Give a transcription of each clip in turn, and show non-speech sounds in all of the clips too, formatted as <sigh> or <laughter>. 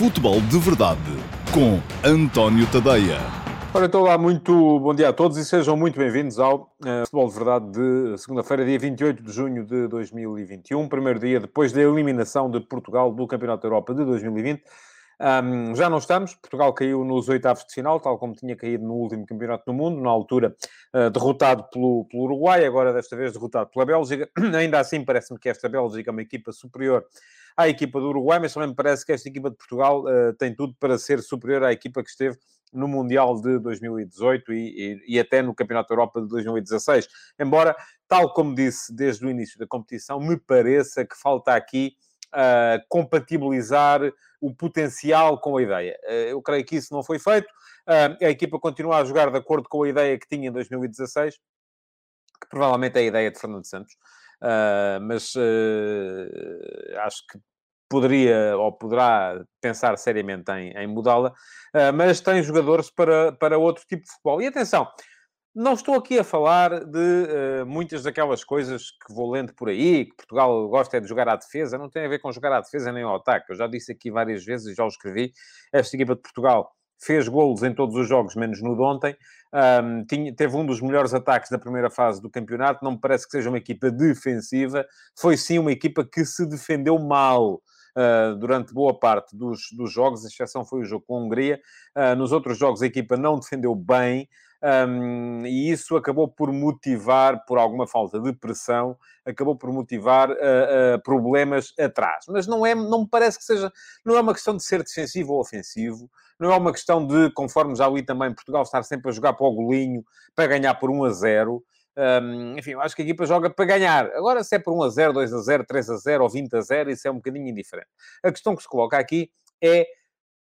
Futebol de Verdade com António Tadeia. Ora, então lá, muito bom dia a todos e sejam muito bem-vindos ao uh, Futebol de Verdade de segunda-feira, dia 28 de junho de 2021, primeiro dia depois da eliminação de Portugal do Campeonato da Europa de 2020. Um, já não estamos, Portugal caiu nos oitavos de final, tal como tinha caído no último campeonato do mundo, na altura uh, derrotado pelo, pelo, Uruguai, agora desta vez derrotado pela Bélgica. <clears throat> Ainda assim, parece-me que esta Bélgica é uma equipa superior à equipa do Uruguai, mas também me parece que esta equipa de Portugal uh, tem tudo para ser superior à equipa que esteve no Mundial de 2018 e, e, e, até no Campeonato da Europa de 2016. Embora, tal como disse desde o início da competição, me pareça que falta aqui uh, compatibilizar o potencial com a ideia. Uh, eu creio que isso não foi feito. Uh, a equipa continua a jogar de acordo com a ideia que tinha em 2016, que provavelmente é a ideia de Fernando Santos. mas acho que poderia ou poderá pensar seriamente em, em mudá-la, mas tem jogadores para, para outro tipo de futebol. E atenção, não estou aqui a falar de uh, muitas daquelas coisas que vou lendo por aí, que Portugal gosta é de jogar à defesa, não tem a ver com jogar à defesa nem ao ataque. Eu já disse aqui várias vezes e já o escrevi, esta equipa de Portugal fez golos em todos os jogos, menos no de ontem. Um, tinha, teve um dos melhores ataques da primeira fase do campeonato. Não me parece que seja uma equipa defensiva. Foi sim uma equipa que se defendeu mal uh, durante boa parte dos, dos jogos. A exceção foi o jogo com a Hungria. Uh, nos outros jogos a equipa não defendeu bem. Um, e isso acabou por motivar, por alguma falta de pressão, acabou por motivar uh, uh, problemas atrás. Mas não é, não me parece que seja, não é uma questão de ser defensivo ou ofensivo, não é uma questão de, conforme já li também, Portugal estar sempre a jogar para o golinho, para ganhar por 1 a 0. Um, enfim, eu acho que a equipa joga para ganhar. Agora, se é por 1 a 0, 2 a 0, 3 a 0 ou 20 a 0, isso é um bocadinho indiferente. A questão que se coloca aqui é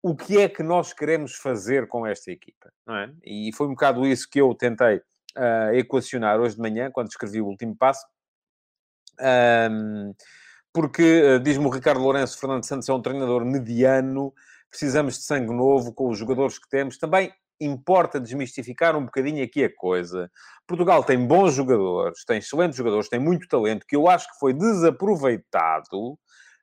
o que é que nós queremos fazer com esta equipa, não é? E foi um bocado isso que eu tentei uh, equacionar hoje de manhã, quando escrevi o último passo. Um, porque, uh, diz-me o Ricardo Lourenço, Fernando Santos é um treinador mediano, precisamos de sangue novo com os jogadores que temos. Também importa desmistificar um bocadinho aqui a coisa. Portugal tem bons jogadores, tem excelentes jogadores, tem muito talento, que eu acho que foi desaproveitado,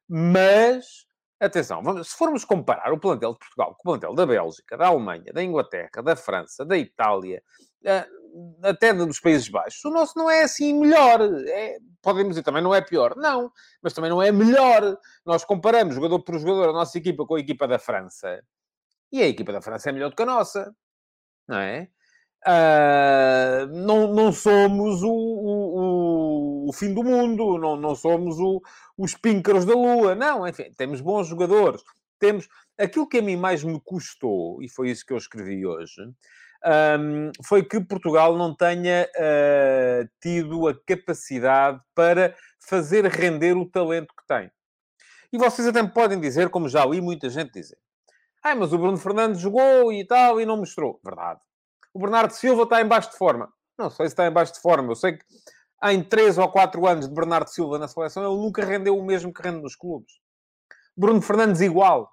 mas Atenção, vamos, se formos comparar o plantel de Portugal com o plantel da Bélgica, da Alemanha, da Inglaterra, da França, da Itália, uh, até dos Países Baixos, o nosso não é assim melhor. É, podemos dizer também não é pior. Não, mas também não é melhor. Nós comparamos jogador por jogador a nossa equipa com a equipa da França. E a equipa da França é melhor do que a nossa. Não é? Uh, não, não somos o, o, o, fim do mundo, não, não somos o, os píncaros da lua, não, enfim, temos bons jogadores, temos aquilo que a mim mais me custou, e foi isso que eu escrevi hoje, um, foi que Portugal não tenha uh, tido a capacidade para fazer render o talento que tem. E vocês até me podem dizer, como já li muita gente dizer, ah, mas o Bruno Fernandes jogou e tal e não mostrou. Verdade o Bernardo Silva está em baixo de forma. Não sei se está em baixo de forma. Eu sei que em 3 ou 4 anos de Bernardo Silva na seleção, ele nunca rendeu o mesmo que rende nos clubes. Bruno Fernandes igual.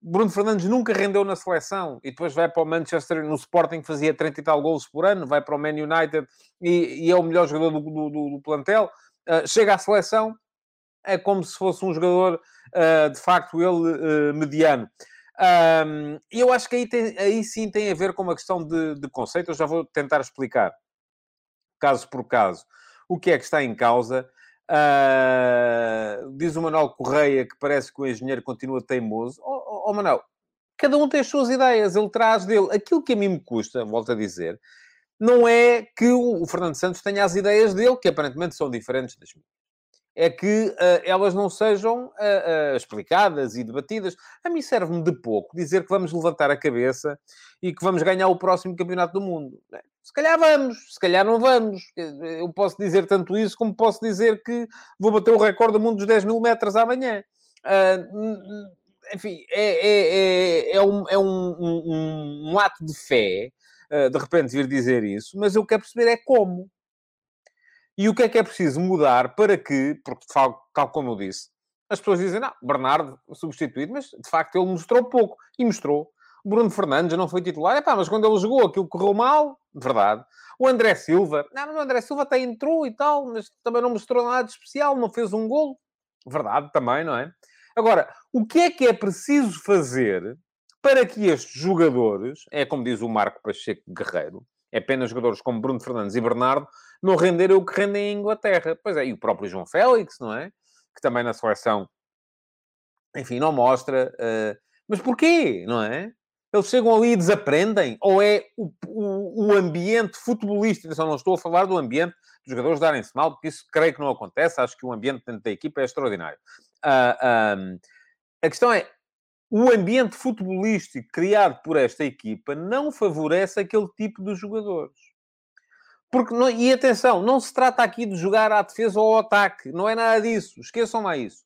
Bruno Fernandes nunca rendeu na seleção e depois vai para o Manchester, no Sporting fazia 30 e tal gols por ano, vai para o Man United e, e é o melhor jogador do, do, do plantel. Uh, chega à seleção, é como se fosse um jogador, uh, de facto, ele uh, mediano. Um, e eu acho que aí, tem, aí sim tem a ver com uma questão de, de conceito. Eu já vou tentar explicar, caso por caso, o que é que está em causa. Uh, diz o Manuel Correia que parece que o engenheiro continua teimoso. Oh, oh, oh, Manuel, cada um tem as suas ideias, ele traz dele. Aquilo que a mim me custa, volto a dizer, não é que o Fernando Santos tenha as ideias dele, que aparentemente são diferentes das minhas é que uh, elas não sejam uh, uh, explicadas e debatidas. A mim serve-me de pouco dizer que vamos levantar a cabeça e que vamos ganhar o próximo campeonato do mundo. Se calhar vamos, se calhar não vamos. Eu posso dizer tanto isso como posso dizer que vou bater o recorde do mundo dos 10 mil metros amanhã. enfim, é, é, é, é, um, é um, um, um ato de fé, de repente vir dizer isso, mas eu quero perceber é como. E o que é que é preciso mudar para que, porque tal como eu disse, as pessoas dizem, não, Bernardo substituído, mas de facto ele mostrou pouco. E mostrou. Bruno Fernandes não foi titular, é pá, mas quando ele jogou aquilo correu mal, verdade. O André Silva, não, mas o André Silva até entrou e tal, mas também não mostrou nada de especial, não fez um golo, verdade também, não é? Agora, o que é que é preciso fazer para que estes jogadores, é como diz o Marco Pacheco Guerreiro, é apenas jogadores como Bruno Fernandes e Bernardo, não renderem o que rendem em Inglaterra. Pois é, e o próprio João Félix, não é? Que também na seleção, enfim, não mostra. Uh... Mas porquê, não é? Eles chegam ali e desaprendem? Ou é o, o, o ambiente futebolístico? Só não estou a falar do ambiente dos jogadores darem-se mal, porque isso creio que não acontece. Acho que o ambiente dentro da equipa é extraordinário. Uh, a questão é, o ambiente futebolístico criado por esta equipa não favorece aquele tipo de jogadores. Porque, não, e atenção, não se trata aqui de jogar à defesa ou ao ataque. Não é nada disso. Esqueçam lá isso.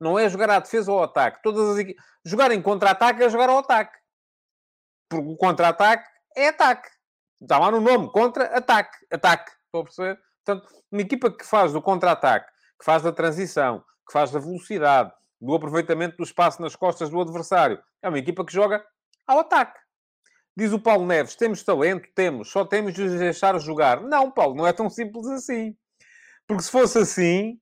Não é jogar à defesa ou ao ataque. Todas as equipas... Jogar em contra-ataque é jogar ao ataque. Porque o contra-ataque é ataque. Está lá no nome. Contra-ataque. Ataque. Estou a perceber? Portanto, uma equipa que faz do contra-ataque, que faz da transição, que faz da velocidade, do aproveitamento do espaço nas costas do adversário, é uma equipa que joga ao ataque. Diz o Paulo Neves: temos talento? Temos, só temos de os deixar jogar. Não, Paulo, não é tão simples assim. Porque se fosse assim,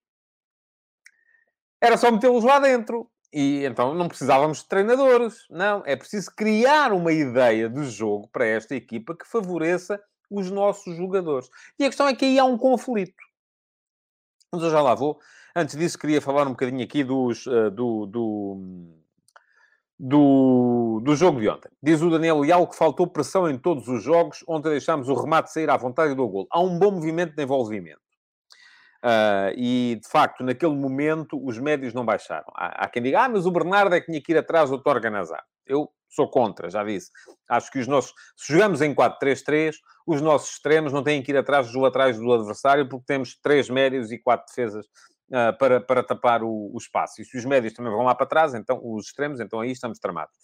era só metê-los lá dentro. E então não precisávamos de treinadores. Não, é preciso criar uma ideia de jogo para esta equipa que favoreça os nossos jogadores. E a questão é que aí há um conflito. Mas eu já lá vou. Antes disso, queria falar um bocadinho aqui dos, uh, do, do, do, do, jogo de ontem. Diz o Daniel Leal que faltou pressão em todos os jogos. Ontem deixámos o remate sair à vontade do gol. Há um bom movimento de envolvimento. Uh, e, de facto, naquele momento, os médios não baixaram. Há, há, quem diga, ah, mas o Bernardo é que tinha que ir atrás do Torga. Eu sou contra, já disse. Acho que os nossos... Se jogamos em 4-3-3, os nossos extremos não têm que ir atrás dos laterais do adversário, porque temos três médios e quatro defesas uh, para, para tapar o, o, espaço. E se os médios também vão lá para trás, então os extremos, então aí estamos tramados.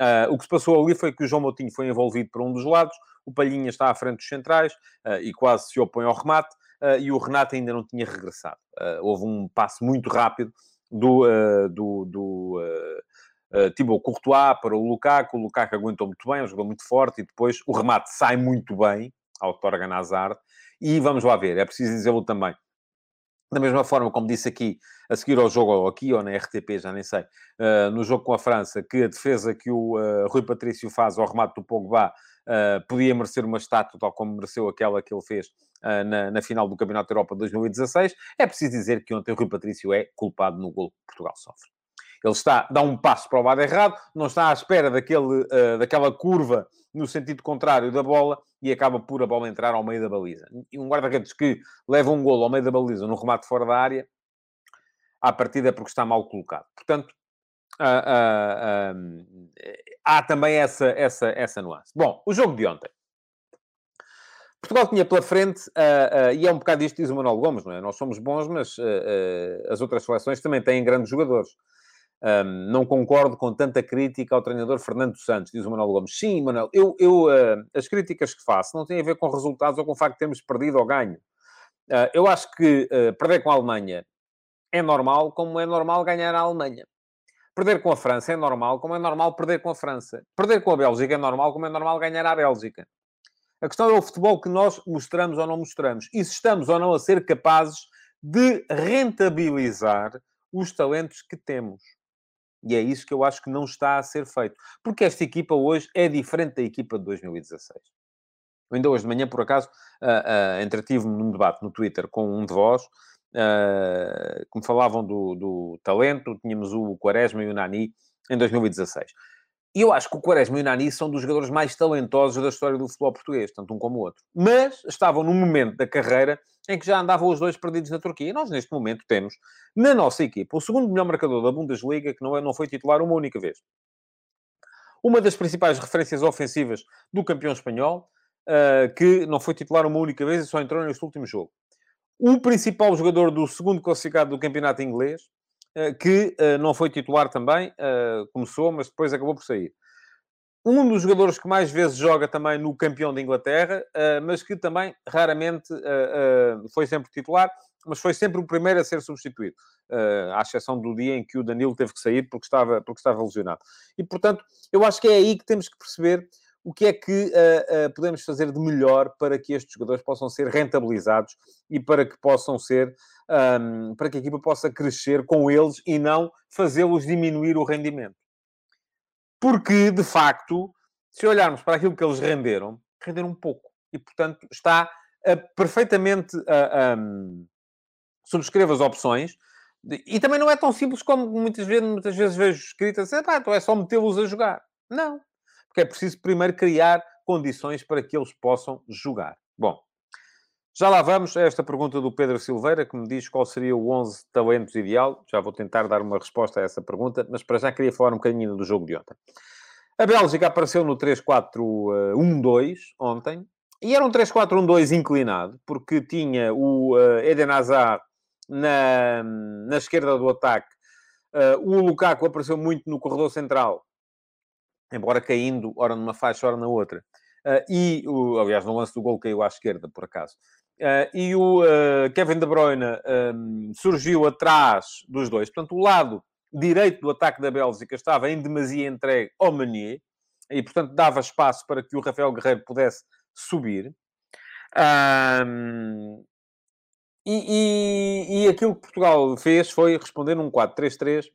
Uh, o que se passou ali foi que o João Moutinho foi envolvido por um dos lados, o Palhinha está à frente dos centrais uh, e quase se opõe ao remate, e o Renato ainda não tinha regressado. houve um passo muito rápido do, do, do Uh, Thibaut Courtois para o Lukaku, o Lukaku aguentou muito bem, jogou muito forte e depois o remate sai muito bem ao Torgan Hazard. E vamos lá ver, é preciso dizê-lo também. Da mesma forma, como disse aqui, a seguir ao jogo, ou aqui ou na RTP, já nem sei, uh, no jogo com a França, que a defesa que o uh, Rui Patrício faz ao remate do Pogba uh, podia merecer uma estátua, tal como mereceu aquela que ele fez na, na, final do Campeonato da Europa de 2016. É preciso dizer que ontem o Rui Patrício é culpado no gol que Portugal sofre. Ele está, dá um passo para o lado errado, não está à espera daquele, daquela curva no sentido contrário da bola e acaba por a bola entrar ao meio da baliza. E um guarda-redes que leva um golo ao meio da baliza no remate fora da área, à partida é porque está mal colocado. Portanto, uh, uh, uh, há também essa, essa, essa nuance. Bom, o jogo de ontem. Portugal tinha pela frente, e é um bocado isto que diz o Manuel Gomes, não é? Nós somos bons, mas as outras seleções também têm grandes jogadores. Um, não concordo com tanta crítica ao treinador Fernando Santos, diz o Manuel Gomes. Sim, Manuel, eu, eu uh, as críticas que faço não têm a ver com resultados ou com o facto de termos perdido ou ganho. Uh, eu acho que uh, perder com a Alemanha é normal, como é normal ganhar a Alemanha. Perder com a França é normal, como é normal perder com a França. Perder com a Bélgica é normal, como é normal ganhar a Bélgica. A questão é o futebol que nós mostramos ou não mostramos. E se estamos ou não a ser capazes de rentabilizar os talentos que temos. E é isso que eu acho que não está a ser feito. Porque esta equipa hoje é diferente da equipa de 2016. Eu ainda hoje de manhã, por acaso, uh, uh, entretive-me num debate no Twitter com um de vós, uh, que me falavam do, do talento. Tínhamos o Quaresma e o Nani em 2016. E eu acho que o Quaresma e o Nani são dos jogadores mais talentosos da história do futebol português, tanto um como o outro. Mas estavam num momento da carreira em que já andavam os dois perdidos na Turquia. E nós, neste momento, temos na nossa equipa o segundo melhor marcador da Bundesliga, que não, é, não foi titular uma única vez. Uma das principais referências ofensivas do campeão espanhol, uh, que não foi titular uma única vez e só entrou neste último jogo. O principal jogador do segundo classificado do campeonato inglês, que eh, não foi titular também, eh, começou, mas depois acabou por sair. Um dos jogadores que mais vezes joga também no campeão de Inglaterra, mas que também raramente foi sempre titular, mas foi sempre o primeiro a ser substituído, à exceção do dia em que o Danilo teve que sair porque estava, porque estava lesionado. E, portanto, eu acho que é aí que temos que perceber o que é que uh, uh, podemos fazer de melhor para que estes jogadores possam ser rentabilizados e para que possam ser, um, para que a equipa possa crescer com eles e não fazê-los diminuir o rendimento. Porque, de facto, se olharmos para aquilo que eles renderam, renderam um pouco. E, portanto, está uh, perfeitamente... Um, subscreva as opções, e também não é tão simples como muitas vezes, muitas vezes vejo escritas, então é só metê-los a jogar. Não. Porque é preciso primeiro criar condições para que eles possam jogar. Bom, já lá vamos a esta pergunta do Pedro Silveira, que me diz qual seria o 11 talentos ideal. Já vou tentar dar uma resposta a essa pergunta, mas para já queria falar um bocadinho do jogo de ontem. A Bélgica apareceu no 3-4-1-2 ontem, e era um 3-4-1-2 inclinado, porque tinha o uh, Eden Hazard na, na esquerda do ataque. Uh, o Lukaku apareceu muito no corredor central, embora caindo, ora numa faixa, ora na outra. Uh, e, o, aliás, no lance do gol caiu à esquerda, por acaso. Uh, e o Kevin De Bruyne um, surgiu atrás dos dois. Portanto, o lado direito do ataque da Bélgica estava em demasia entregue ao Meunier. E, portanto, dava espaço para que o Rafael Guerreiro pudesse subir. Um, e, e, e, aquilo que Portugal fez foi responder num 4-3-3,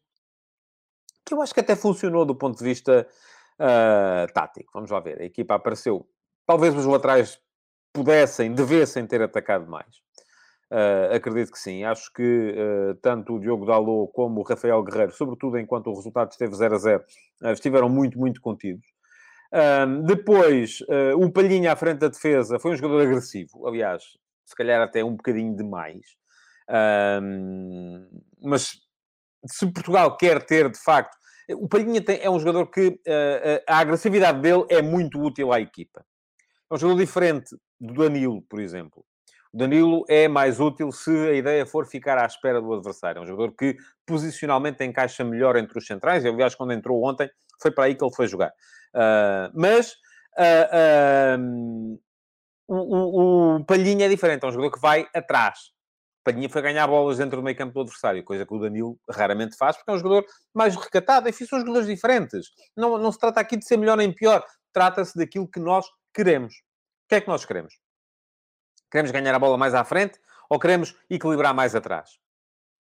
que eu acho que até funcionou do ponto de vista uh, tático. Vamos lá ver. A equipa apareceu. Talvez os laterais pudessem, devessem ter atacado mais. Uh, acredito que sim. Acho que uh, tanto o Diogo Dalot como o Rafael Guerreiro, sobretudo enquanto o resultado esteve 0 a 0, estiveram muito, muito contidos. depois, o Palhinha à frente da defesa foi um jogador agressivo. Aliás, se calhar até um bocadinho demais. Mas se Portugal quer ter, de facto... O Palhinha tem, é um jogador que uh, a agressividade dele é muito útil à equipa. É um jogador diferente do Danilo, por exemplo. O Danilo é mais útil se a ideia for ficar à espera do adversário. É um jogador que posicionalmente encaixa melhor entre os centrais. E, aliás, quando entrou ontem, foi para aí que ele foi jogar. Uh, mas uh, o, o, o Palhinha é diferente, é um jogador que vai atrás. Palhinha foi ganhar bolas dentro do meio campo do adversário, coisa que o Danilo raramente faz, porque é um jogador mais recatado. Enfim, são jogadores diferentes. Não, não se trata aqui de ser melhor nem pior. Trata-se daquilo que nós queremos. O que é que nós queremos? Queremos ganhar a bola mais à frente ou queremos equilibrar mais atrás?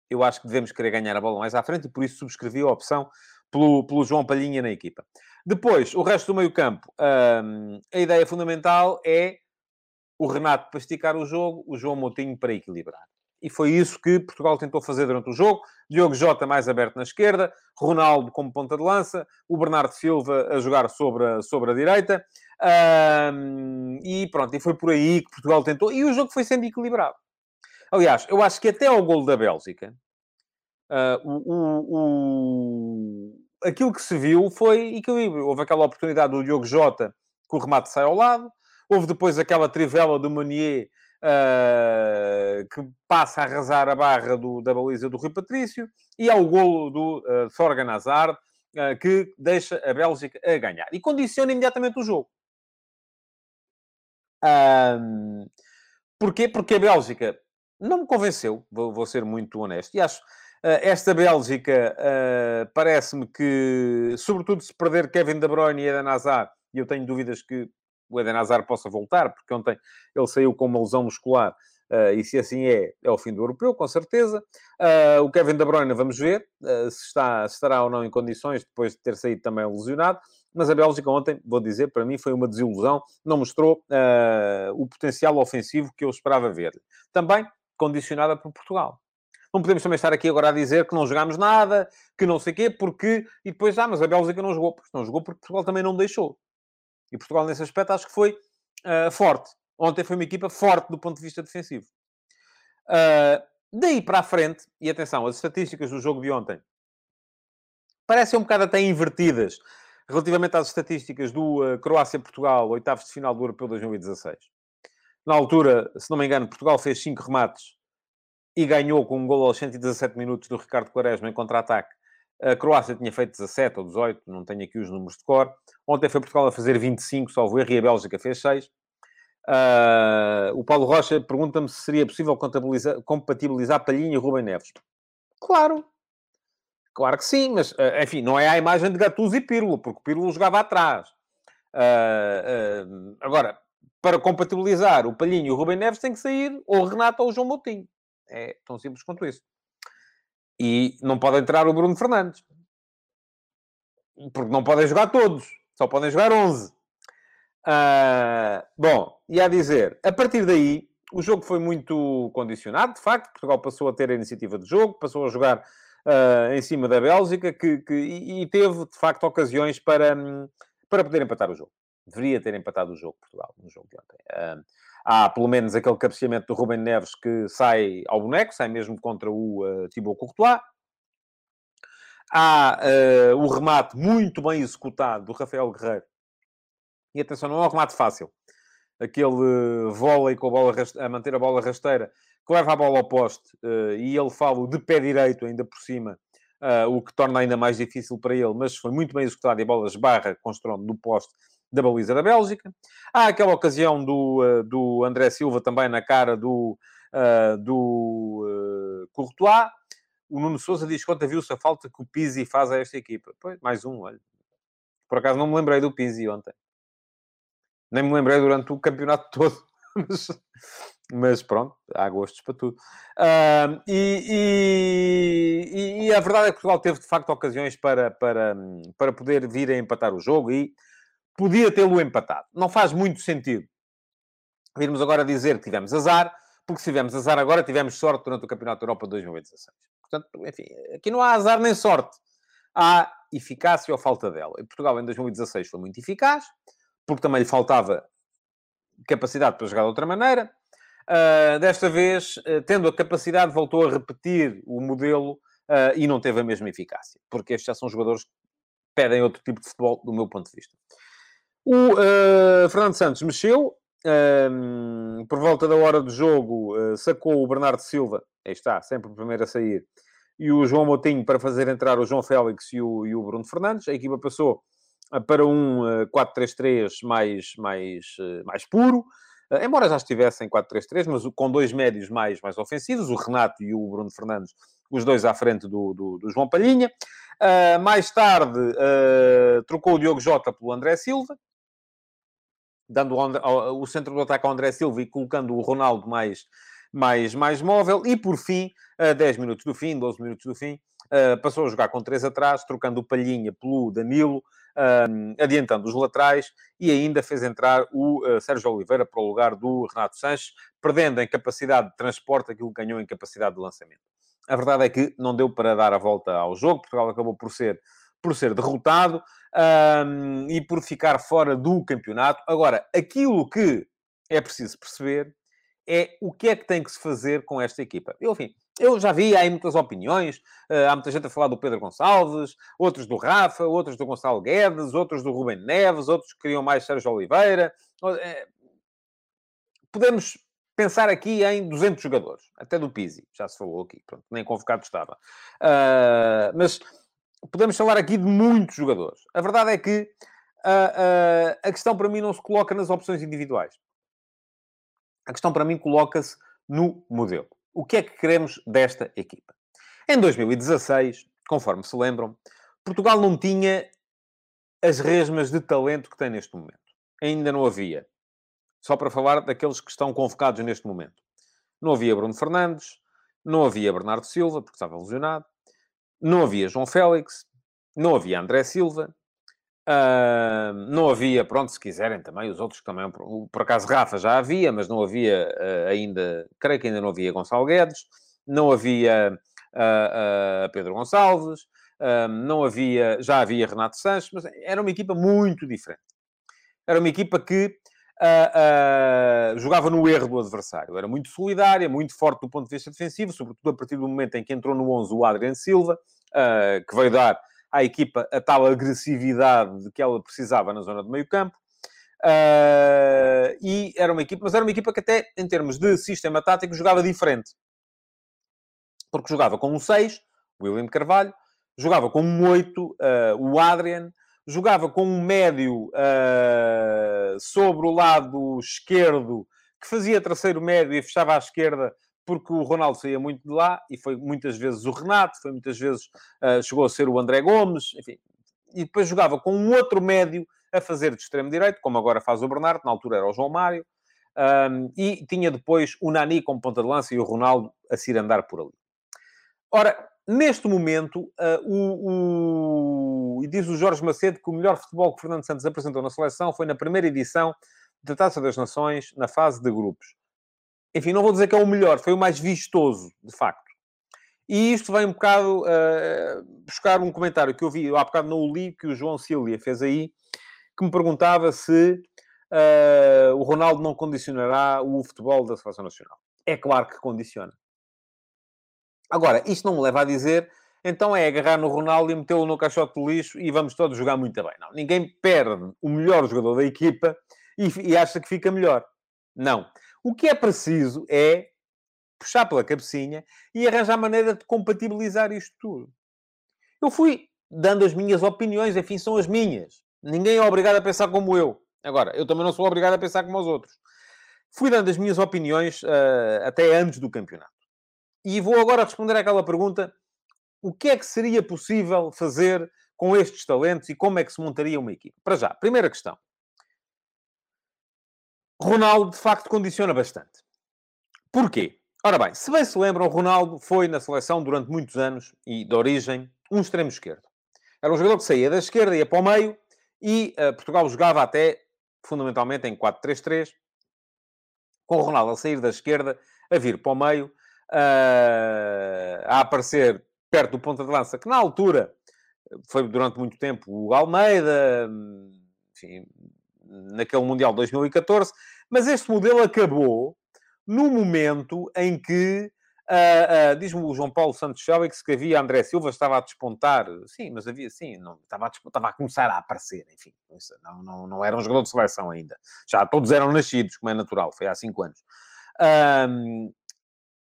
Eu acho que devemos querer ganhar a bola mais à frente e por isso subscrevi a opção pelo, pelo João Palhinha na equipa. Depois, o resto do meio campo. Hum, a ideia fundamental é o Renato para esticar o jogo, o João Moutinho para equilibrar. E foi isso que Portugal tentou fazer durante o jogo. Diogo Jota mais aberto na esquerda, Ronaldo como ponta de lança, o Bernardo Silva a jogar sobre a, sobre a direita. Um, e pronto, e foi por aí que Portugal tentou. E o jogo foi sendo equilibrado. Aliás, eu acho que até ao gol da Bélgica, uh, o, o, o, aquilo que se viu foi equilíbrio. Houve aquela oportunidade do Diogo Jota que o remate sai ao lado. Houve depois aquela trivela do Meunier uh, que passa a arrasar a barra do, da baliza do Rui Patrício e ao golo do uh, Sorgan Hazard uh, que deixa a Bélgica a ganhar. E condiciona imediatamente o jogo. Um, porquê? Porque a Bélgica não me convenceu, vou, vou ser muito honesto. E acho esta Bélgica parece-me que, sobretudo se perder Kevin De Bruyne e Eden Hazard, e eu tenho dúvidas que o Eden Hazard possa voltar, porque ontem ele saiu com uma lesão muscular. Uh, e se assim é, é o fim do europeu, com certeza. Uh, o Kevin De Bruyne, vamos ver uh, se, está, se estará ou não em condições, depois de ter saído também lesionado. Mas a Bélgica ontem, vou dizer, para mim foi uma desilusão. Não mostrou o potencial ofensivo que eu esperava ver. Também condicionada por Portugal. Não podemos também estar aqui agora a dizer que não jogámos nada, que não sei quê, porque... E depois, ah, mas a Bélgica não jogou. Porque não jogou porque Portugal também não deixou. E Portugal, nesse aspecto, acho que foi uh, forte. Ontem foi uma equipa forte do ponto de vista defensivo. Uh, daí para a frente, e atenção, as estatísticas do jogo de ontem parecem um bocado até invertidas relativamente às estatísticas do uh, Croácia-Portugal, oitavos de final do Europeu 2016. Na altura, se não me engano, Portugal fez 5 remates e ganhou com um gol aos 117 minutos do Ricardo Quaresma em contra-ataque a Croácia tinha feito 17 ou 18, não tenho aqui os números de cor. Ontem foi Portugal a fazer 25, salvo erro, e a Bélgica fez 6. Uh, ah, o Paulo Rocha pergunta-me se seria possível compatibilizar Palhinha e Rubem Neves. Claro. Claro que sim, mas, uh, enfim, não é a imagem de Gattuso e Pirlo, porque Pirlo jogava atrás. Uh, agora, para compatibilizar o Palhinho e o Rubem Neves, tem que sair ou Renato ou o João Moutinho. É tão simples quanto isso. E não pode entrar o Bruno Fernandes. Porque não podem jogar todos. Só podem jogar 11. Uh, bom, e a dizer, a partir daí, o jogo foi muito condicionado, de facto. Portugal passou a ter a iniciativa de jogo, passou a jogar uh, em cima da Bélgica que, que, e, teve, de facto, ocasiões para, para poder empatar o jogo. Deveria ter empatado o jogo, Portugal, no jogo de ontem. Uh, há, pelo menos, aquele cabeceamento do Rubem Neves que sai ao boneco, sai mesmo contra o uh, Thibaut Courtois. Há uh, o remate muito bem executado do Rafael Guerreiro. E atenção, não é um remate fácil. Aquele vôlei com a bola a manter a bola rasteira, que leva a bola ao poste, uh, e ele fala de pé direito ainda por cima, uh, o que torna ainda mais difícil para ele, mas foi muito bem executado e a bola esbarra com estrondo no poste da baliza da Bélgica. Há aquela ocasião do, uh, do André Silva também na cara do, uh, do uh, Courtois. O Nuno Souza diz quanto viu-se a falta que o Pizzi faz a esta equipa. Pois, mais um, olha. Por acaso não me lembrei do Pizzi ontem. Nem me lembrei durante o campeonato <laughs> todo. mas, mas, pronto, há gostos para tudo. Uh, e, e, e, a verdade é que Portugal teve de facto ocasiões para, para, para poder vir a empatar o jogo e podia tê-lo empatado. Não faz muito sentido virmos agora dizer que tivemos azar, porque se tivemos azar agora, tivemos sorte durante o Campeonato da Europa de 2016. Portanto, enfim, aqui não há azar nem sorte. Há eficácia ou falta dela. E Portugal em 2016 foi muito eficaz, porque também lhe faltava capacidade para jogar de outra maneira. Uh, desta vez, uh, tendo a capacidade, voltou a repetir o modelo uh, e não teve a mesma eficácia, porque estes já são jogadores que pedem outro tipo de futebol, do meu ponto de vista. O uh, Fernando Santos mexeu, um, por volta da hora do jogo, uh, sacou o Bernardo Silva, aí está, sempre o primeiro a sair, e o João Moutinho para fazer entrar o João Félix e o, e o Bruno Fernandes. A equipa passou uh, para um uh, 4-3-3 mais, mais, mais puro, embora já estivessem 4-3-3, mas com dois médios mais, mais ofensivos, o Renato e o Bruno Fernandes, os dois à frente do, do, do João Palhinha. mais tarde, trocou o Diogo Jota pelo André Silva, dando o centro do ataque ao André Silva e colocando o Ronaldo mais, mais, mais móvel. E, por fim, a 10 minutos do fim, 12 minutos do fim, passou a jogar com 3 atrás, trocando o Palhinha pelo Danilo, adiantando os laterais e ainda fez entrar o Sérgio Oliveira para o lugar do Renato Sanches, perdendo em capacidade de transporte aquilo que ganhou em capacidade de lançamento. A verdade é que não deu para dar a volta ao jogo. Portugal acabou por ser por ser derrotado um, e por ficar fora do campeonato. Agora, aquilo que é preciso perceber é o que é que tem que se fazer com esta equipa. Eu, enfim, eu já vi aí muitas opiniões, uh, há muita gente a falar do Pedro Gonçalves, outros do Rafa, outros do Gonçalo Guedes, outros do Rubem Neves, outros que queriam mais Sérgio Oliveira. Uh, podemos pensar aqui em 200 jogadores, até do Pizzi, já se falou aqui, pronto, nem convocado estava. Uh, mas podemos falar aqui de muitos jogadores. A verdade é que uh, uh, a questão para mim não se coloca nas opções individuais. A questão para mim coloca-se no modelo. O que é que queremos desta equipa? Em 2016, conforme se lembram, Portugal não tinha as resmas de talento que tem neste momento. Ainda não havia. Só para falar daqueles que estão convocados neste momento. Não havia Bruno Fernandes, não havia Bernardo Silva, porque estava lesionado, não havia João Félix, não havia André Silva, uh, não havia, pronto, se quiserem também, os outros também, por, acaso Rafa já havia, mas não havia uh, ainda, creio que ainda não havia Gonçalo Guedes, não havia uh, Pedro Gonçalves, não havia, já havia Renato Sanches, mas era uma equipa muito diferente. Era uma equipa que Uh, uh, jogava no erro do adversário. Era muito solidária, muito forte do ponto de vista defensivo, sobretudo a partir do momento em que entrou no 11 o Adriano Silva, uh, que veio dar à equipa a tal agressividade de que ela precisava na zona do meio campo. e era uma equipa, mas era uma equipa que até, em termos de sistema tático, jogava diferente. Porque jogava com um 6, William Carvalho, jogava com um 8, o Adrian, jogava com um médio uh, sobre o lado esquerdo, que fazia terceiro médio e fechava à esquerda, porque o Ronaldo saía muito de lá, e foi muitas vezes o Renato, foi muitas vezes, uh, chegou a ser o André Gomes, enfim. E depois jogava com um outro médio a fazer de extremo-direito, como agora faz o Bernardo, na altura era o João Mário, um, e tinha depois o Nani como ponta de lança e o Ronaldo a se ir andar por ali. Ora, neste momento, uh, o, o, e diz o Jorge Macedo que o melhor futebol que Fernando Santos apresentou na seleção foi na primeira edição da Taça das Nações, na fase de grupos. Enfim, não vou dizer que é o melhor, foi o mais vistoso, de facto. E isto vem um bocado uh, buscar um comentário que eu vi há bocado no li, que o João Cília fez aí, que me perguntava se uh, o Ronaldo não condicionará o futebol da Seleção Nacional. É claro que condiciona. Agora, isto não me leva a dizer, então é agarrar no Ronaldo e metê-lo no caixote do lixo e vamos todos jogar muito bem. Não, ninguém perde o melhor jogador da equipa e, e acha que fica melhor. Não. O que é preciso é puxar pela cabecinha e arranjar maneira de compatibilizar isto tudo. Eu fui dando as minhas opiniões, enfim, são as minhas. Ninguém é obrigado a pensar como eu. Agora, eu também não sou obrigado a pensar como os outros. Fui dando as minhas opiniões uh, até antes do campeonato. E vou agora responder àquela pergunta: o que é que seria possível fazer com estes talentos e como é que se montaria uma equipe? Para já, primeira questão. Ronaldo, de facto, condiciona bastante. Porquê? Ora bem, se bem se lembram, Ronaldo foi na seleção durante muitos anos e de origem um extremo esquerdo. Era um jogador que saía da esquerda, ia para o meio e uh, Portugal jogava até fundamentalmente em 4-3-3, com o Ronaldo a sair da esquerda, a vir para o meio, uh, a aparecer perto do ponta de lança, que na altura foi durante muito tempo o Almeida, enfim, naquele Mundial de 2014, mas este modelo acabou no momento em que Uh, uh, Diz-me o João Paulo Santos Félix que havia André Silva, estava a despontar. Sim, mas havia, sim, não, estava, a, estava a começar a aparecer, enfim. Não, não, não era um jogador de seleção ainda. Já todos eram nascidos, como é natural, foi há cinco anos. Um,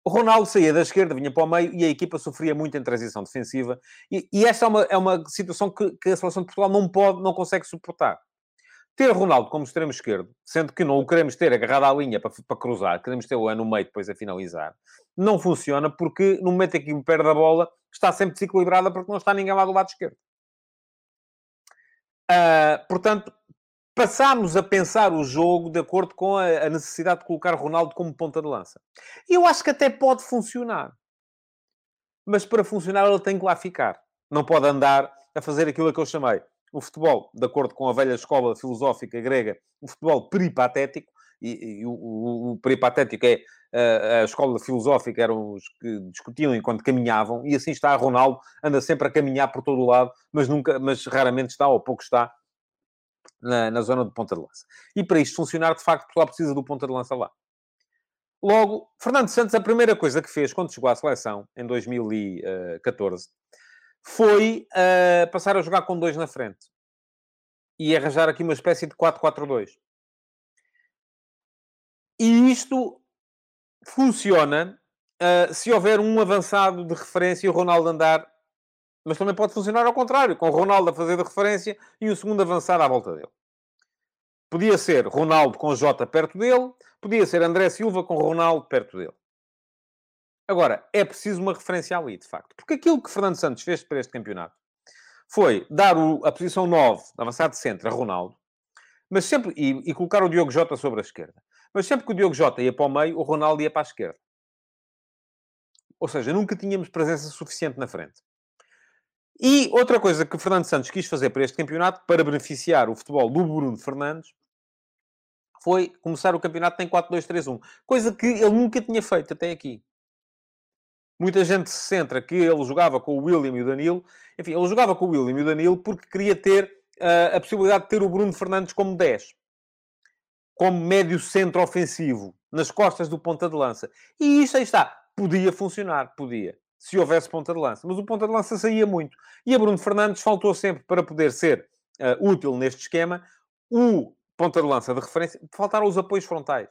Ronaldo saía da esquerda, vinha para o meio e a equipa sofria muito em transição defensiva. E, e esta é uma, é uma situação que, que a seleção de Portugal não pode, não consegue suportar. Ter Ronaldo como extremo esquerdo, sendo que não o queremos ter agarrado à linha para, para cruzar, queremos ter o no meio depois a finalizar, não funciona porque no momento em que me perde a bola, está sempre desequilibrada porque não está ninguém lá do lado esquerdo. Uh, portanto, passámos a pensar o jogo de acordo com a, a, necessidade de colocar Ronaldo como ponta de lança. E eu acho que até pode funcionar. Mas para funcionar ele tem que lá ficar. Não pode andar a fazer aquilo que eu chamei o futebol, de acordo com a velha escola filosófica grega, o futebol peripatético, e, e o, o, o, peripatético é a, a escola filosófica, eram os que discutiam enquanto caminhavam, e assim está Ronaldo, anda sempre a caminhar por todo o lado, mas nunca, mas raramente está, ou pouco está, na, na zona de ponta de lança. E para isto funcionar, de facto, Portugal precisa do ponta de lança lá. Logo, Fernando Santos, a primeira coisa que fez quando chegou à seleção, em 2014, foi uh, passar a jogar com dois na frente e arranjar aqui uma espécie de 4-4-2. E isto funciona uh, se houver um avançado de referência e o Ronaldo andar, mas também pode funcionar ao contrário, com o Ronaldo a fazer de referência e um segundo avançado à volta dele. Podia ser Ronaldo com Jota perto dele, podia ser André Silva com Ronaldo perto dele. Agora, é preciso uma referência ali, de facto. Porque aquilo que Fernando Santos fez para este campeonato foi dar o, a posição 9, avançado de centro, a Ronaldo, mas sempre, e, e, colocar o Diogo Jota sobre a esquerda. Mas sempre que o Diogo Jota ia para o meio, o Ronaldo ia para a esquerda. Ou seja, nunca tínhamos presença suficiente na frente. E outra coisa que Fernando Santos quis fazer para este campeonato, para beneficiar o futebol do Bruno Fernandes, foi começar o campeonato em 4-2-3-1. Coisa que ele nunca tinha feito até aqui. Muita gente se centra que ele jogava com o William e o Danilo. Enfim, ele jogava com o William e o Danilo porque queria ter uh, a possibilidade de ter o Bruno Fernandes como 10. Como médio centro ofensivo, nas costas do ponta de lança. E isto aí está. Podia funcionar, podia. Se houvesse ponta de lança. Mas o ponta de lança saía muito. E a Bruno Fernandes faltou sempre para poder ser uh, útil neste esquema. O ponta de lança de referência, faltaram os apoios frontais.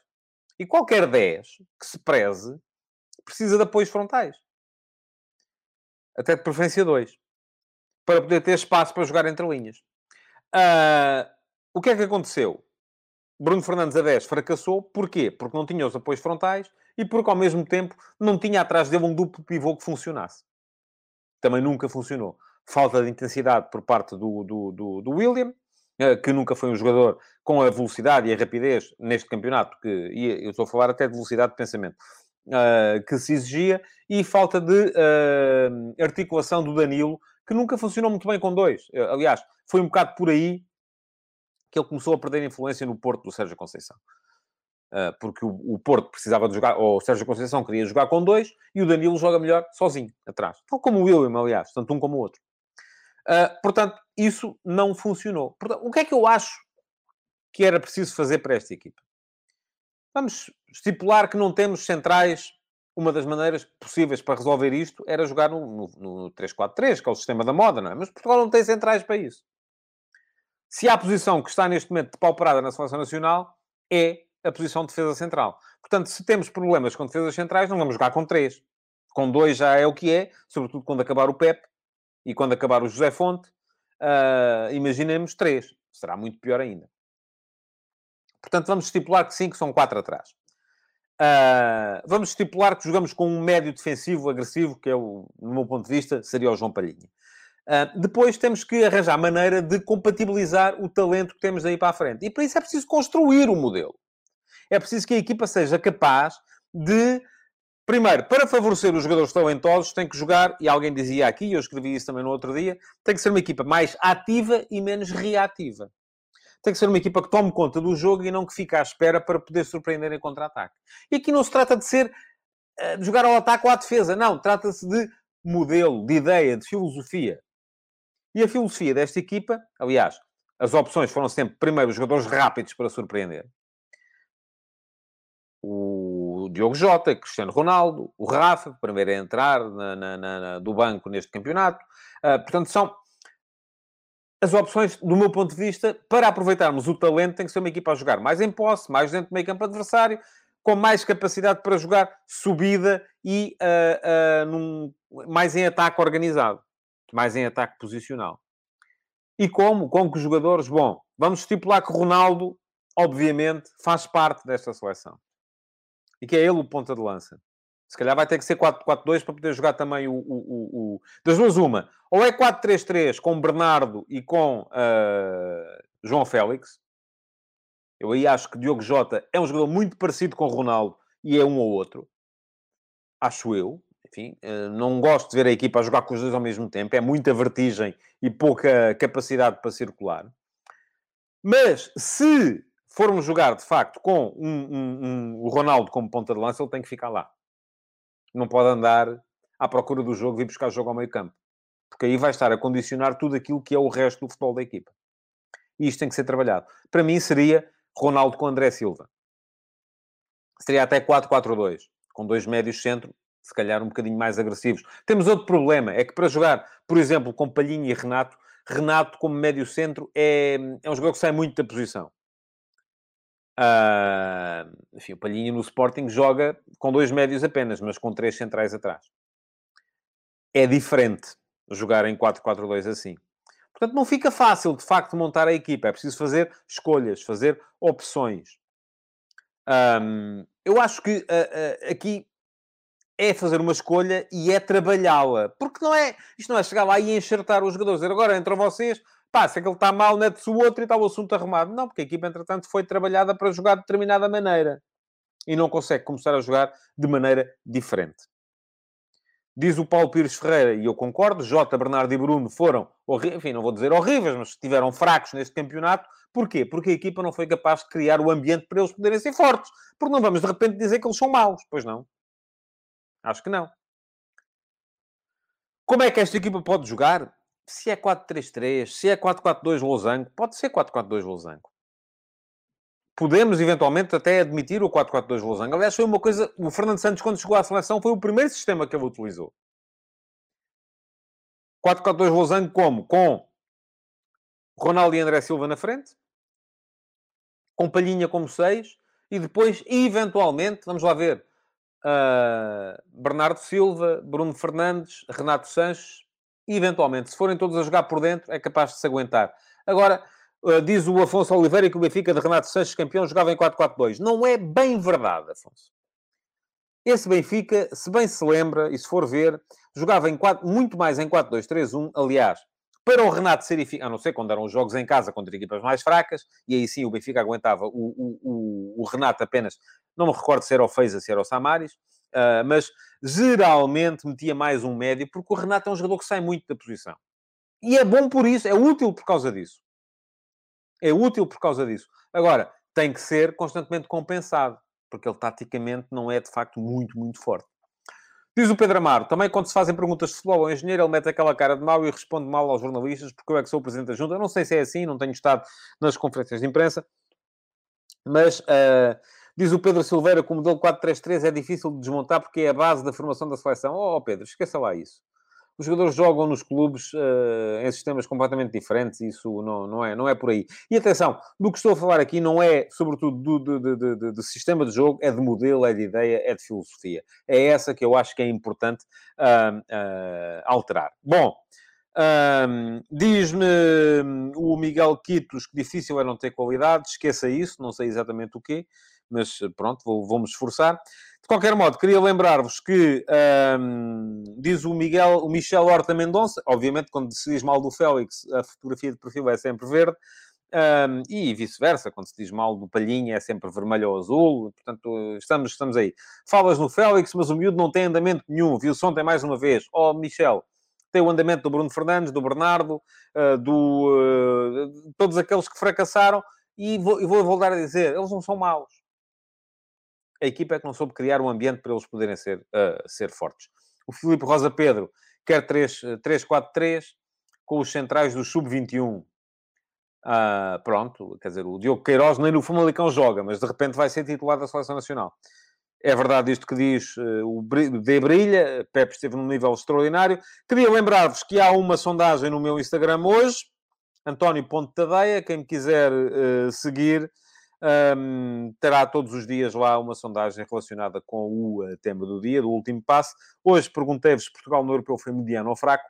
E qualquer 10 que se preze precisa de apoios frontais. Até de preferência 2. Para poder ter espaço para jogar entre linhas. Uh, o que é que aconteceu? Bruno Fernandes a 10 fracassou. Porquê? Porque não tinha os apoios frontais e porque, ao mesmo tempo, não tinha atrás dele um duplo pivô que funcionasse. Também nunca funcionou. Falta de intensidade por parte do, do, do, do William. que nunca foi um jogador com a velocidade e a rapidez neste campeonato, que eu estou a falar até de velocidade de pensamento, que se exigia, e falta de articulação do Danilo, que nunca funcionou muito bem com dois. Aliás, foi um bocado por aí que ele começou a perder influência no Porto do Sérgio Conceição. Uh, porque o, o, Porto precisava de jogar, ou o Sérgio Conceição queria jogar com dois, e o Danilo joga melhor sozinho, atrás. Tal como o William, aliás, tanto um como o outro. Uh, portanto, isso não funcionou. Portanto, o que é que eu acho que era preciso fazer para esta equipa? Vamos estipular que não temos centrais. Uma das maneiras possíveis para resolver isto era jogar no, no, no 3-4-3, que é o sistema da moda, não é? Mas Portugal não tem centrais para isso. Se há a posição que está neste momento de pauperada na seleção nacional, é a posição de defesa central. Portanto, se temos problemas com defesas centrais, não vamos jogar com três. Com dois já é o que é, sobretudo quando acabar o Pep e quando acabar o José Fonte. Uh, imaginemos três. Será muito pior ainda. Portanto, vamos estipular que sim, que são quatro atrás. Uh, vamos estipular que jogamos com um médio defensivo agressivo, que é, o, no meu ponto de vista, seria o João Palhinha. Uh, depois temos que arranjar maneira de compatibilizar o talento que temos daí para a frente. E para isso é preciso construir o um modelo. É preciso que a equipa seja capaz de, primeiro, para favorecer os jogadores talentosos, tem que jogar, e alguém dizia aqui, eu escrevi isso também no outro dia, tem que ser uma equipa mais ativa e menos reativa. Tem que ser uma equipa que tome conta do jogo e não que fique à espera para poder surpreender em contra-ataque. E aqui não se trata de ser ah, de jogar ao ataque ou à defesa, não. Trata-se de modelo, de ideia, de filosofia. E a filosofia desta equipa, aliás, as opções foram sempre, primeiro, os jogadores rápidos para surpreender. O Diogo Jota, Cristiano Ronaldo, o Rafa, primeiro a entrar na, na, na, do banco neste campeonato. Uh, portanto, são as opções, do meu ponto de vista, para aproveitarmos o talento, tem que ser uma equipa a jogar mais em posse, mais dentro do meio campo adversário, com mais capacidade para jogar subida e uh, uh, num, mais em ataque organizado mais em ataque posicional. E como? Com que jogadores? Bom, vamos estipular que Ronaldo, obviamente, faz parte desta seleção. E que é ele o ponta de lança. Se calhar vai ter que ser 4-4-2 para poder jogar também o, o, o, o... Das duas, uma. Ou é 4-3-3 com Bernardo e com uh, João Félix. Eu aí acho que Diogo Jota é um jogador muito parecido com Ronaldo e é um ou outro. Acho eu enfim, eh, não gosto de ver a equipa a jogar com os dois ao mesmo tempo, é muita vertigem e pouca capacidade para circular. Mas se formos jogar de facto com um, um, um, o Ronaldo como ponta de lança, ele tem que ficar lá. Não pode andar à procura do jogo e buscar jogo ao meio campo. Porque aí vai estar a condicionar tudo aquilo que é o resto do futebol da equipa. E isto tem que ser trabalhado. Para mim seria Ronaldo com André Silva. Seria até 4-4-2, com dois médios centro se calhar um bocadinho mais agressivos. Temos outro problema, é que para jogar, por exemplo, com Palhinha e Renato, Renato como médio centro é, é um jogador que sai muito da posição. Uh, enfim, o Palhinha no Sporting joga com dois médios apenas, mas com três centrais atrás. É diferente jogar em 4-4-2 assim. Portanto, não fica fácil, de facto, montar a equipa. É preciso fazer escolhas, fazer opções. Um, eu acho que uh, uh, aqui é fazer uma escolha e é trabalhá-la. Porque não é, isto não é chegar lá e enxertar os jogadores, dizer agora entram vocês, pá, se aquele está mal, mete-se o outro e está o assunto arrumado. Não, porque a equipa, entretanto, foi trabalhada para jogar de determinada maneira e não consegue começar a jogar de maneira diferente. Diz o Paulo Pires Ferreira, e eu concordo, Jota, Bernardo e Bruno foram, enfim, não vou dizer horríveis, mas estiveram fracos neste campeonato. Porquê? Porque a equipa não foi capaz de criar o ambiente para eles poderem ser fortes. Porque não vamos, de repente, dizer que eles são maus. Pois não. Acho que não. Como é que esta equipa pode jogar? Se é 4-3-3, se é 4-4-2 losango, pode ser 4-4-2 losango. Podemos, eventualmente, até admitir o 4-4-2 losango. Aliás, foi uma coisa... O Fernando Santos, quando chegou à seleção, foi o primeiro sistema que ele utilizou. 4-4-2 losango como? Com Ronaldo e André Silva na frente. Com Palhinha como 6. E depois, eventualmente, vamos lá ver uh, Bernardo Silva, Bruno Fernandes, Renato Sanches, eventualmente, se forem todos a jogar por dentro, é capaz de se aguentar. Agora, uh, diz o Afonso Oliveira que o Benfica de Renato Sanches, campeão, jogava em 4-4-2. Não é bem verdade, Afonso. Esse Benfica, se bem se lembra, e se for ver, jogava em 4, muito mais em 4-2-3-1. Aliás, para o Renato ser eficaz, a não ser quando eram os jogos em casa contra equipas mais fracas, e aí sim o Benfica aguentava o, o, o, o Renato apenas, não me recordo se era o Feiza, se era o Samaris, uh, mas geralmente metia mais um médio, porque o Renato é um jogador que sai muito da posição. E é bom por isso, é útil por causa disso. É útil por causa disso. Agora, tem que ser constantemente compensado, porque ele taticamente não é de facto muito, muito forte. Diz o Pedro Amaro, também quando se fazem perguntas de futebol ao engenheiro, ele mete aquela cara de mal e responde mal aos jornalistas, porque eu é que sou o Presidente da Junta. Não sei se é assim, não tenho estado nas conferências de imprensa, mas uh, diz o Pedro Silveira que o modelo 4-3-3 é difícil de desmontar porque é a base da formação da seleção. Oh, Pedro, esqueça lá isso os jogadores jogam nos clubes uh, em sistemas completamente diferentes, isso não, não, é, não é por aí. E atenção, do que estou a falar aqui não é, sobretudo, do, do, do, do, do sistema de jogo, é de modelo, é de ideia, é de filosofia. É essa que eu acho que é importante uh, uh, alterar. Bom, diz-me o Miguel Quitos que difícil é não ter qualidade, esqueça isso, não sei exatamente o quê, mas pronto, vou, vou me esforçar. De qualquer modo, queria lembrar-vos que, diz o Miguel, o Michel Horta Mendonça, obviamente quando se diz mal do Félix, a fotografia de perfil é sempre verde, um, e vice-versa, quando se diz mal do Palhinha é sempre vermelho ou azul, portanto, estamos, estamos aí. Falas no Félix, mas o miúdo não tem andamento nenhum, viu-se ontem mais uma vez. Oh, Michel, tem o andamento do Bruno Fernandes, do Bernardo, uh, do... Uh, todos aqueles que fracassaram, e vou, e vou voltar a dizer, eles não são maus a equipa é que não soube criar um ambiente para eles poderem ser, uh, ser fortes. O Filipe Rosa Pedro quer 3-4-3 com os centrais do Sub-21. Uh, ah, pronto, quer dizer, o Diogo Queiroz nem no Famalicão joga, mas de repente vai ser titular da Seleção Nacional. É verdade isto que diz uh, o De Brilha, Pepe esteve num nível extraordinário. Queria lembrar-vos que há uma sondagem no meu Instagram hoje, António Ponte Tadeia, quem me quiser uh, seguir, um, terá todos os dias lá uma sondagem relacionada com o uh, tema do dia, do último passo. Hoje perguntei-vos se Portugal no europeu foi mediano ou fraco.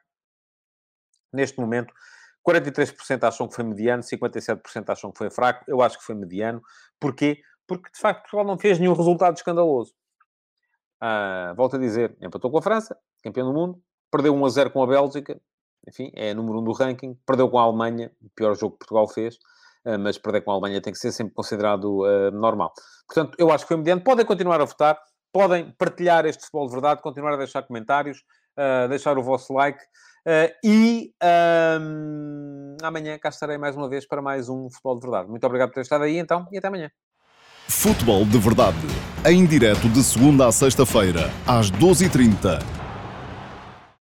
Neste momento, 43% acham que foi mediano, 57% acham que foi fraco. Eu acho que foi mediano. Porquê? Porque, de facto, Portugal não fez nenhum resultado escandaloso. Uh, volto a dizer, empatou com a França, campeão do mundo, perdeu 1 a 0 com a Bélgica, enfim, é número 1 do ranking, perdeu com a Alemanha, o pior jogo que Portugal fez, eh, mas perder com a Alemanha tem que ser sempre considerado uh, normal. Portanto, eu acho que foi mediano. Podem continuar a votar, podem partilhar este futebol de verdade, continuar a deixar comentários, uh, deixar o vosso like. E amanhã cá estarei mais uma vez para mais um Futebol de Verdade. Muito obrigado por ter estado aí, então, e até amanhã. Futebol de Verdade, em direto de segunda a sexta-feira, às 12h30